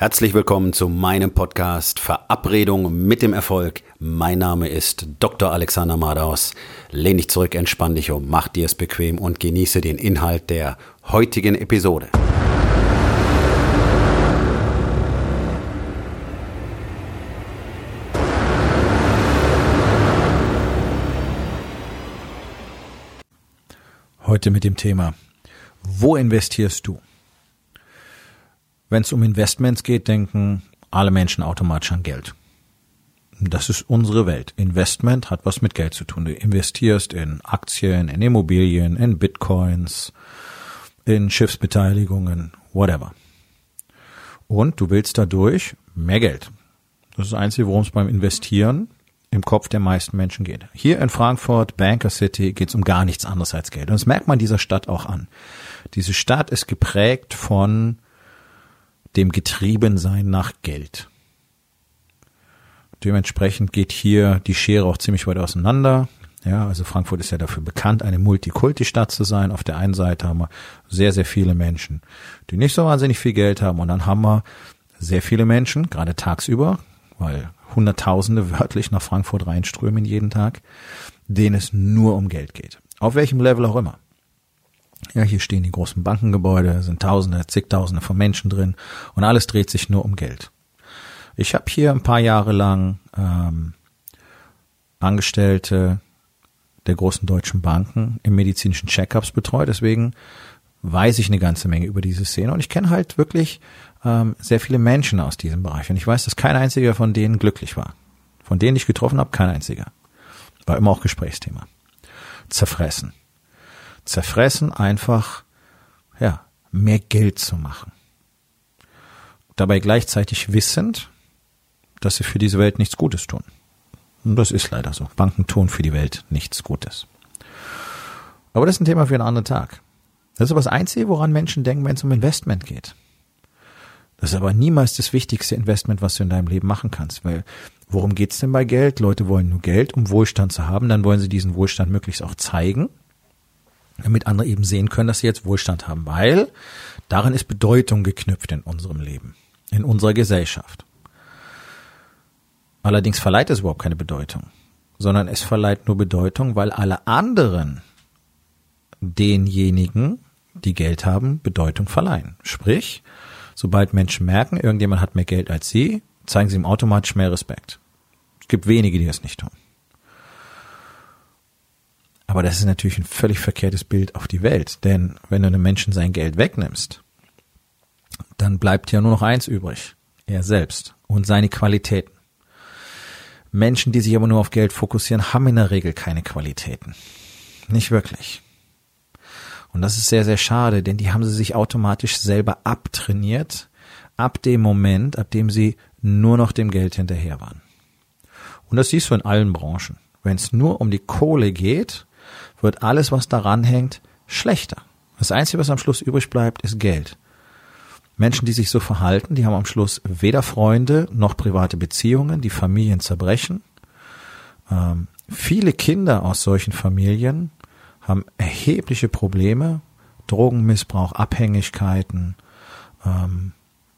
Herzlich willkommen zu meinem Podcast Verabredung mit dem Erfolg. Mein Name ist Dr. Alexander Madaus. Lehn dich zurück, entspann dich um, mach dir es bequem und genieße den Inhalt der heutigen Episode. Heute mit dem Thema, wo investierst du? Wenn es um Investments geht, denken alle Menschen automatisch an Geld. Das ist unsere Welt. Investment hat was mit Geld zu tun. Du investierst in Aktien, in Immobilien, in Bitcoins, in Schiffsbeteiligungen, whatever. Und du willst dadurch mehr Geld. Das ist das Einzige, worum es beim Investieren im Kopf der meisten Menschen geht. Hier in Frankfurt, Banker City, geht es um gar nichts anderes als Geld. Und das merkt man dieser Stadt auch an. Diese Stadt ist geprägt von dem Getriebensein nach Geld. Dementsprechend geht hier die Schere auch ziemlich weit auseinander. Ja, also Frankfurt ist ja dafür bekannt, eine Multikulti-Stadt zu sein. Auf der einen Seite haben wir sehr, sehr viele Menschen, die nicht so wahnsinnig viel Geld haben. Und dann haben wir sehr viele Menschen, gerade tagsüber, weil Hunderttausende wörtlich nach Frankfurt reinströmen jeden Tag, denen es nur um Geld geht. Auf welchem Level auch immer. Ja, hier stehen die großen Bankengebäude, sind Tausende, zigtausende von Menschen drin und alles dreht sich nur um Geld. Ich habe hier ein paar Jahre lang ähm, Angestellte der großen deutschen Banken im medizinischen Checkups betreut, deswegen weiß ich eine ganze Menge über diese Szene und ich kenne halt wirklich ähm, sehr viele Menschen aus diesem Bereich und ich weiß, dass kein einziger von denen glücklich war. Von denen ich getroffen habe, kein einziger. War immer auch Gesprächsthema. Zerfressen zerfressen, einfach, ja, mehr Geld zu machen. Dabei gleichzeitig wissend, dass sie für diese Welt nichts Gutes tun. Und das ist leider so. Banken tun für die Welt nichts Gutes. Aber das ist ein Thema für einen anderen Tag. Das ist aber das Einzige, woran Menschen denken, wenn es um Investment geht. Das ist aber niemals das wichtigste Investment, was du in deinem Leben machen kannst. Weil worum geht's denn bei Geld? Leute wollen nur Geld, um Wohlstand zu haben. Dann wollen sie diesen Wohlstand möglichst auch zeigen damit andere eben sehen können, dass sie jetzt Wohlstand haben, weil darin ist Bedeutung geknüpft in unserem Leben, in unserer Gesellschaft. Allerdings verleiht es überhaupt keine Bedeutung, sondern es verleiht nur Bedeutung, weil alle anderen denjenigen, die Geld haben, Bedeutung verleihen. Sprich, sobald Menschen merken, irgendjemand hat mehr Geld als sie, zeigen sie ihm automatisch mehr Respekt. Es gibt wenige, die das nicht tun. Aber das ist natürlich ein völlig verkehrtes Bild auf die Welt. Denn wenn du einem Menschen sein Geld wegnimmst, dann bleibt ja nur noch eins übrig. Er selbst und seine Qualitäten. Menschen, die sich aber nur auf Geld fokussieren, haben in der Regel keine Qualitäten. Nicht wirklich. Und das ist sehr, sehr schade, denn die haben sie sich automatisch selber abtrainiert, ab dem Moment, ab dem sie nur noch dem Geld hinterher waren. Und das siehst du in allen Branchen. Wenn es nur um die Kohle geht, wird alles, was daran hängt, schlechter. Das Einzige, was am Schluss übrig bleibt, ist Geld. Menschen, die sich so verhalten, die haben am Schluss weder Freunde noch private Beziehungen, die Familien zerbrechen. Ähm, viele Kinder aus solchen Familien haben erhebliche Probleme, Drogenmissbrauch, Abhängigkeiten, ähm,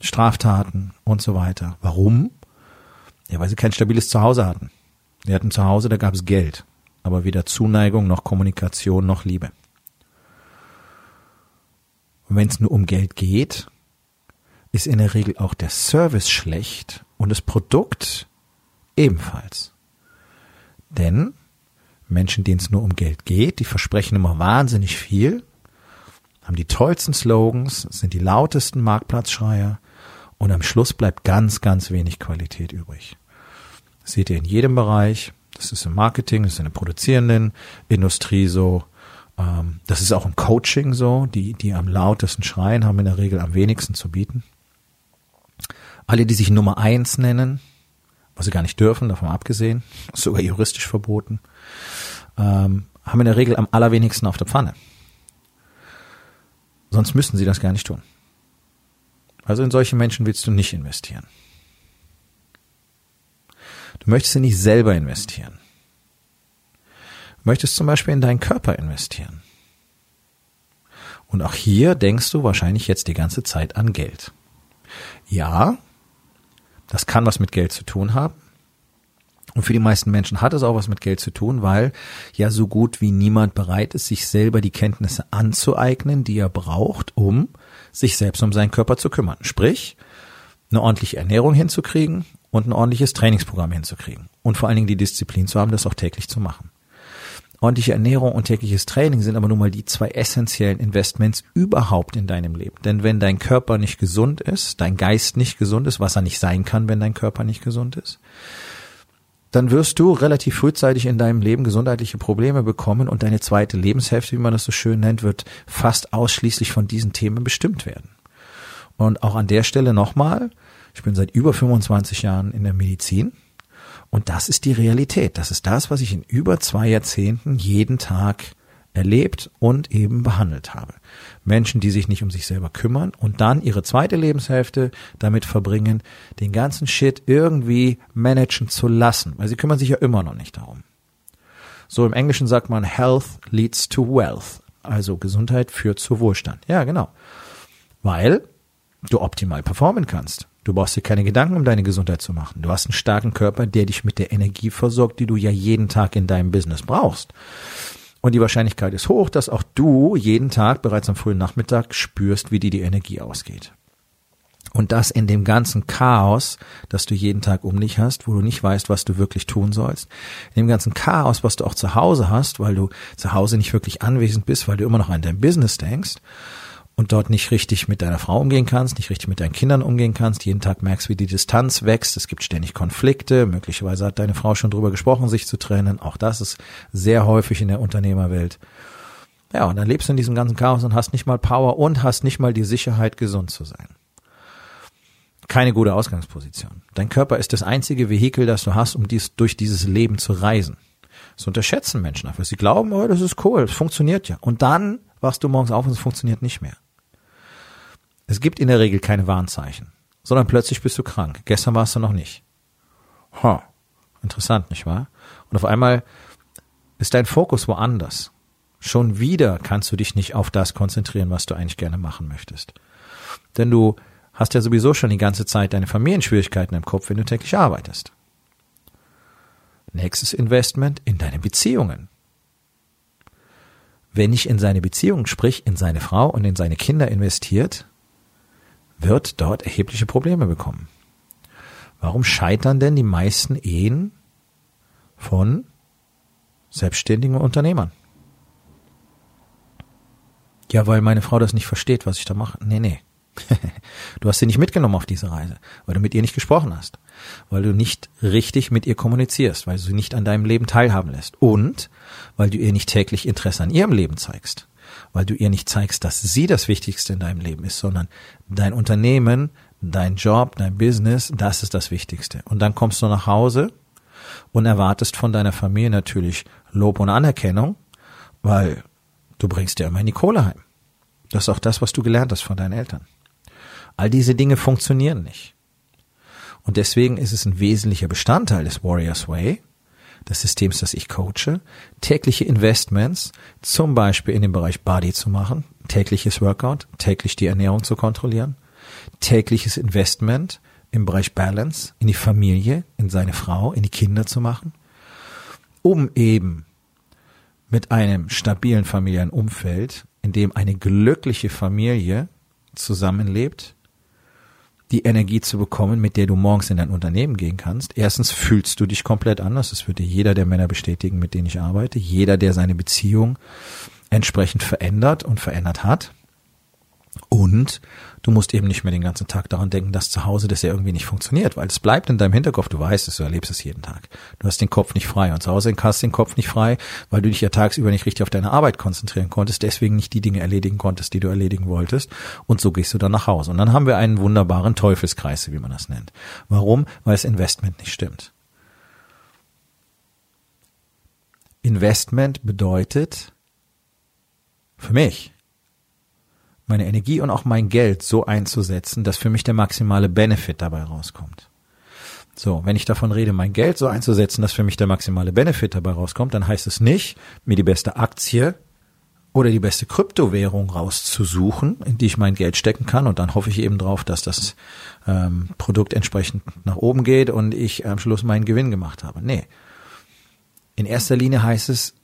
Straftaten und so weiter. Warum? Ja, weil sie kein stabiles Zuhause hatten. Die hatten zu Hause, da gab es Geld aber weder Zuneigung noch Kommunikation noch Liebe. Und wenn es nur um Geld geht, ist in der Regel auch der Service schlecht und das Produkt ebenfalls. Denn Menschen, denen es nur um Geld geht, die versprechen immer wahnsinnig viel, haben die tollsten Slogans, sind die lautesten Marktplatzschreier und am Schluss bleibt ganz, ganz wenig Qualität übrig. Das seht ihr in jedem Bereich. Das ist im Marketing, das ist in der produzierenden Industrie so. Ähm, das ist auch im Coaching so. Die, die am lautesten schreien, haben in der Regel am wenigsten zu bieten. Alle, die sich Nummer eins nennen, was sie gar nicht dürfen, davon abgesehen, sogar juristisch verboten, ähm, haben in der Regel am allerwenigsten auf der Pfanne. Sonst müssten sie das gar nicht tun. Also in solche Menschen willst du nicht investieren. Du möchtest nicht selber investieren. Du möchtest zum Beispiel in deinen Körper investieren. Und auch hier denkst du wahrscheinlich jetzt die ganze Zeit an Geld. Ja, das kann was mit Geld zu tun haben. Und für die meisten Menschen hat es auch was mit Geld zu tun, weil ja so gut wie niemand bereit ist, sich selber die Kenntnisse anzueignen, die er braucht, um sich selbst um seinen Körper zu kümmern. Sprich, eine ordentliche Ernährung hinzukriegen und ein ordentliches Trainingsprogramm hinzukriegen. Und vor allen Dingen die Disziplin zu haben, das auch täglich zu machen. Ordentliche Ernährung und tägliches Training sind aber nun mal die zwei essentiellen Investments überhaupt in deinem Leben. Denn wenn dein Körper nicht gesund ist, dein Geist nicht gesund ist, was er nicht sein kann, wenn dein Körper nicht gesund ist, dann wirst du relativ frühzeitig in deinem Leben gesundheitliche Probleme bekommen und deine zweite Lebenshälfte, wie man das so schön nennt, wird fast ausschließlich von diesen Themen bestimmt werden. Und auch an der Stelle nochmal, ich bin seit über 25 Jahren in der Medizin und das ist die Realität. Das ist das, was ich in über zwei Jahrzehnten jeden Tag erlebt und eben behandelt habe. Menschen, die sich nicht um sich selber kümmern und dann ihre zweite Lebenshälfte damit verbringen, den ganzen Shit irgendwie managen zu lassen, weil sie kümmern sich ja immer noch nicht darum. So im Englischen sagt man Health leads to wealth, also Gesundheit führt zu Wohlstand. Ja, genau. Weil du optimal performen kannst. Du brauchst dir keine Gedanken um deine Gesundheit zu machen. Du hast einen starken Körper, der dich mit der Energie versorgt, die du ja jeden Tag in deinem Business brauchst. Und die Wahrscheinlichkeit ist hoch, dass auch du jeden Tag bereits am frühen Nachmittag spürst, wie dir die Energie ausgeht. Und das in dem ganzen Chaos, das du jeden Tag um dich hast, wo du nicht weißt, was du wirklich tun sollst. In dem ganzen Chaos, was du auch zu Hause hast, weil du zu Hause nicht wirklich anwesend bist, weil du immer noch an dein Business denkst und dort nicht richtig mit deiner Frau umgehen kannst, nicht richtig mit deinen Kindern umgehen kannst, jeden Tag merkst, wie die Distanz wächst, es gibt ständig Konflikte, möglicherweise hat deine Frau schon drüber gesprochen, sich zu trennen, auch das ist sehr häufig in der Unternehmerwelt. Ja, und dann lebst du in diesem ganzen Chaos und hast nicht mal Power und hast nicht mal die Sicherheit, gesund zu sein. Keine gute Ausgangsposition. Dein Körper ist das einzige Vehikel, das du hast, um dies, durch dieses Leben zu reisen. Das unterschätzen Menschen einfach. Sie glauben, oh, das ist cool, es funktioniert ja. Und dann wachst du morgens auf und es funktioniert nicht mehr. Es gibt in der Regel keine Warnzeichen, sondern plötzlich bist du krank. Gestern warst du noch nicht. Ha, interessant, nicht wahr? Und auf einmal ist dein Fokus woanders. Schon wieder kannst du dich nicht auf das konzentrieren, was du eigentlich gerne machen möchtest. Denn du hast ja sowieso schon die ganze Zeit deine Familienschwierigkeiten im Kopf, wenn du täglich arbeitest. Nächstes Investment in deine Beziehungen. Wer nicht in seine Beziehung, sprich in seine Frau und in seine Kinder investiert, wird dort erhebliche Probleme bekommen. Warum scheitern denn die meisten Ehen von selbstständigen Unternehmern? Ja, weil meine Frau das nicht versteht, was ich da mache. Nee, nee. du hast sie nicht mitgenommen auf diese Reise, weil du mit ihr nicht gesprochen hast, weil du nicht richtig mit ihr kommunizierst, weil du sie nicht an deinem Leben teilhaben lässt und weil du ihr nicht täglich Interesse an ihrem Leben zeigst weil du ihr nicht zeigst, dass sie das Wichtigste in deinem Leben ist, sondern dein Unternehmen, dein Job, dein Business, das ist das Wichtigste. Und dann kommst du nach Hause und erwartest von deiner Familie natürlich Lob und Anerkennung, weil du bringst dir immer die Kohle heim. Das ist auch das, was du gelernt hast von deinen Eltern. All diese Dinge funktionieren nicht. Und deswegen ist es ein wesentlicher Bestandteil des Warriors Way, des Systems, das ich coache, tägliche Investments, zum Beispiel in dem Bereich Body zu machen, tägliches Workout, täglich die Ernährung zu kontrollieren, tägliches Investment im Bereich Balance, in die Familie, in seine Frau, in die Kinder zu machen, um eben mit einem stabilen familiären Umfeld, in dem eine glückliche Familie zusammenlebt, die Energie zu bekommen, mit der du morgens in dein Unternehmen gehen kannst. Erstens fühlst du dich komplett anders. Das würde jeder der Männer bestätigen, mit denen ich arbeite. Jeder, der seine Beziehung entsprechend verändert und verändert hat. Und du musst eben nicht mehr den ganzen Tag daran denken, dass zu Hause das ja irgendwie nicht funktioniert, weil es bleibt in deinem Hinterkopf, du weißt es, du erlebst es jeden Tag. Du hast den Kopf nicht frei und zu Hause hast du den Kopf nicht frei, weil du dich ja tagsüber nicht richtig auf deine Arbeit konzentrieren konntest, deswegen nicht die Dinge erledigen konntest, die du erledigen wolltest und so gehst du dann nach Hause. Und dann haben wir einen wunderbaren Teufelskreis, wie man das nennt. Warum? Weil das Investment nicht stimmt. Investment bedeutet für mich meine Energie und auch mein Geld so einzusetzen, dass für mich der maximale Benefit dabei rauskommt. So, wenn ich davon rede, mein Geld so einzusetzen, dass für mich der maximale Benefit dabei rauskommt, dann heißt es nicht, mir die beste Aktie oder die beste Kryptowährung rauszusuchen, in die ich mein Geld stecken kann. Und dann hoffe ich eben drauf, dass das ähm, Produkt entsprechend nach oben geht und ich am Schluss meinen Gewinn gemacht habe. Nee. In erster Linie heißt es,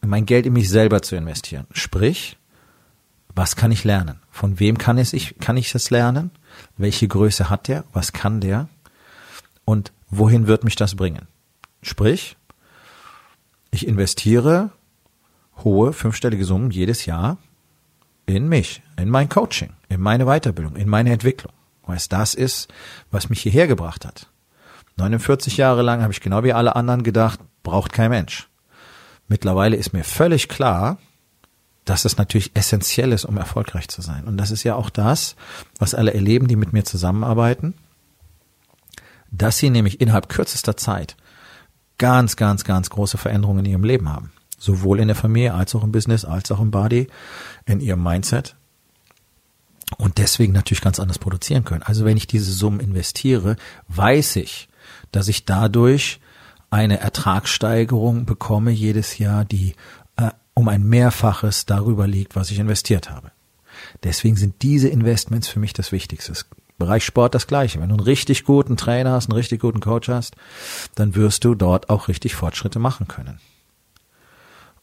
mein Geld in mich selber zu investieren. Sprich, was kann ich lernen? Von wem kann, es ich, kann ich das lernen? Welche Größe hat der? Was kann der? Und wohin wird mich das bringen? Sprich, ich investiere hohe fünfstellige Summen jedes Jahr in mich, in mein Coaching, in meine Weiterbildung, in meine Entwicklung, weil es das ist, was mich hierher gebracht hat. 49 Jahre lang habe ich genau wie alle anderen gedacht, braucht kein Mensch. Mittlerweile ist mir völlig klar, dass es natürlich essentiell ist, um erfolgreich zu sein. Und das ist ja auch das, was alle erleben, die mit mir zusammenarbeiten, dass sie nämlich innerhalb kürzester Zeit ganz, ganz, ganz große Veränderungen in ihrem Leben haben. Sowohl in der Familie als auch im Business, als auch im Body, in ihrem Mindset. Und deswegen natürlich ganz anders produzieren können. Also wenn ich diese Summen investiere, weiß ich, dass ich dadurch eine Ertragssteigerung bekomme jedes Jahr, die um ein Mehrfaches darüber liegt, was ich investiert habe. Deswegen sind diese Investments für mich das Wichtigste. Bereich Sport das Gleiche. Wenn du einen richtig guten Trainer hast, einen richtig guten Coach hast, dann wirst du dort auch richtig Fortschritte machen können.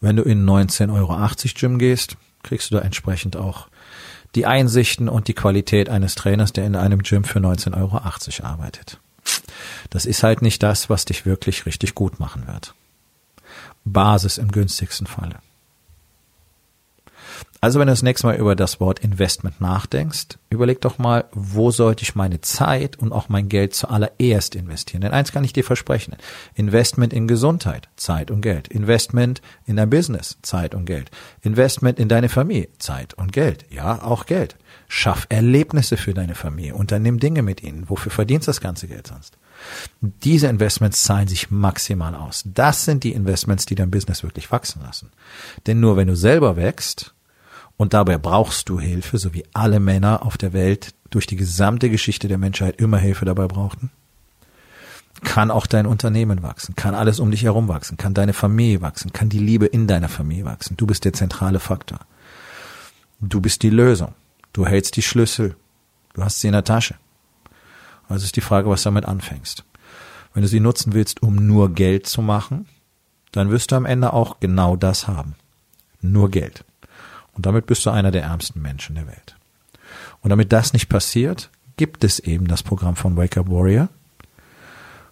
Wenn du in 19,80 Euro Gym gehst, kriegst du da entsprechend auch die Einsichten und die Qualität eines Trainers, der in einem Gym für 19,80 Euro arbeitet. Das ist halt nicht das, was dich wirklich richtig gut machen wird. Basis im günstigsten Falle. Also wenn du das nächste Mal über das Wort Investment nachdenkst, überleg doch mal, wo sollte ich meine Zeit und auch mein Geld zuallererst investieren? Denn eins kann ich dir versprechen. Investment in Gesundheit, Zeit und Geld. Investment in dein Business, Zeit und Geld. Investment in deine Familie, Zeit und Geld. Ja, auch Geld. Schaff Erlebnisse für deine Familie. Unternimm Dinge mit ihnen. Wofür verdienst das ganze Geld sonst? Diese Investments zahlen sich maximal aus. Das sind die Investments, die dein Business wirklich wachsen lassen. Denn nur wenn du selber wächst, und dabei brauchst du Hilfe, so wie alle Männer auf der Welt durch die gesamte Geschichte der Menschheit immer Hilfe dabei brauchten. Kann auch dein Unternehmen wachsen, kann alles um dich herum wachsen, kann deine Familie wachsen, kann die Liebe in deiner Familie wachsen. Du bist der zentrale Faktor. Du bist die Lösung. Du hältst die Schlüssel. Du hast sie in der Tasche. Also ist die Frage, was damit anfängst. Wenn du sie nutzen willst, um nur Geld zu machen, dann wirst du am Ende auch genau das haben. Nur Geld. Und damit bist du einer der ärmsten Menschen der Welt. Und damit das nicht passiert, gibt es eben das Programm von Wake Up Warrior.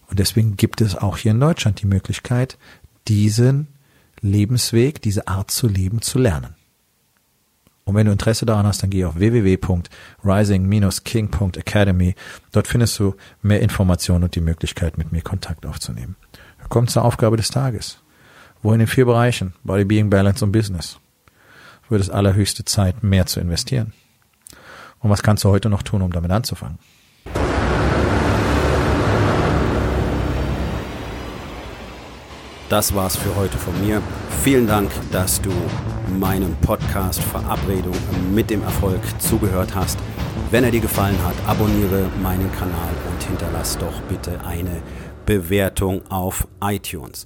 Und deswegen gibt es auch hier in Deutschland die Möglichkeit, diesen Lebensweg, diese Art zu leben, zu lernen. Und wenn du Interesse daran hast, dann geh auf www.rising-king.academy. Dort findest du mehr Informationen und die Möglichkeit, mit mir Kontakt aufzunehmen. Wir kommen zur Aufgabe des Tages. Wo in vier Bereichen? Body, Being, Balance und Business wird es allerhöchste Zeit, mehr zu investieren. Und was kannst du heute noch tun, um damit anzufangen? Das war's für heute von mir. Vielen Dank, dass du meinem Podcast Verabredung mit dem Erfolg zugehört hast. Wenn er dir gefallen hat, abonniere meinen Kanal und hinterlass doch bitte eine Bewertung auf iTunes.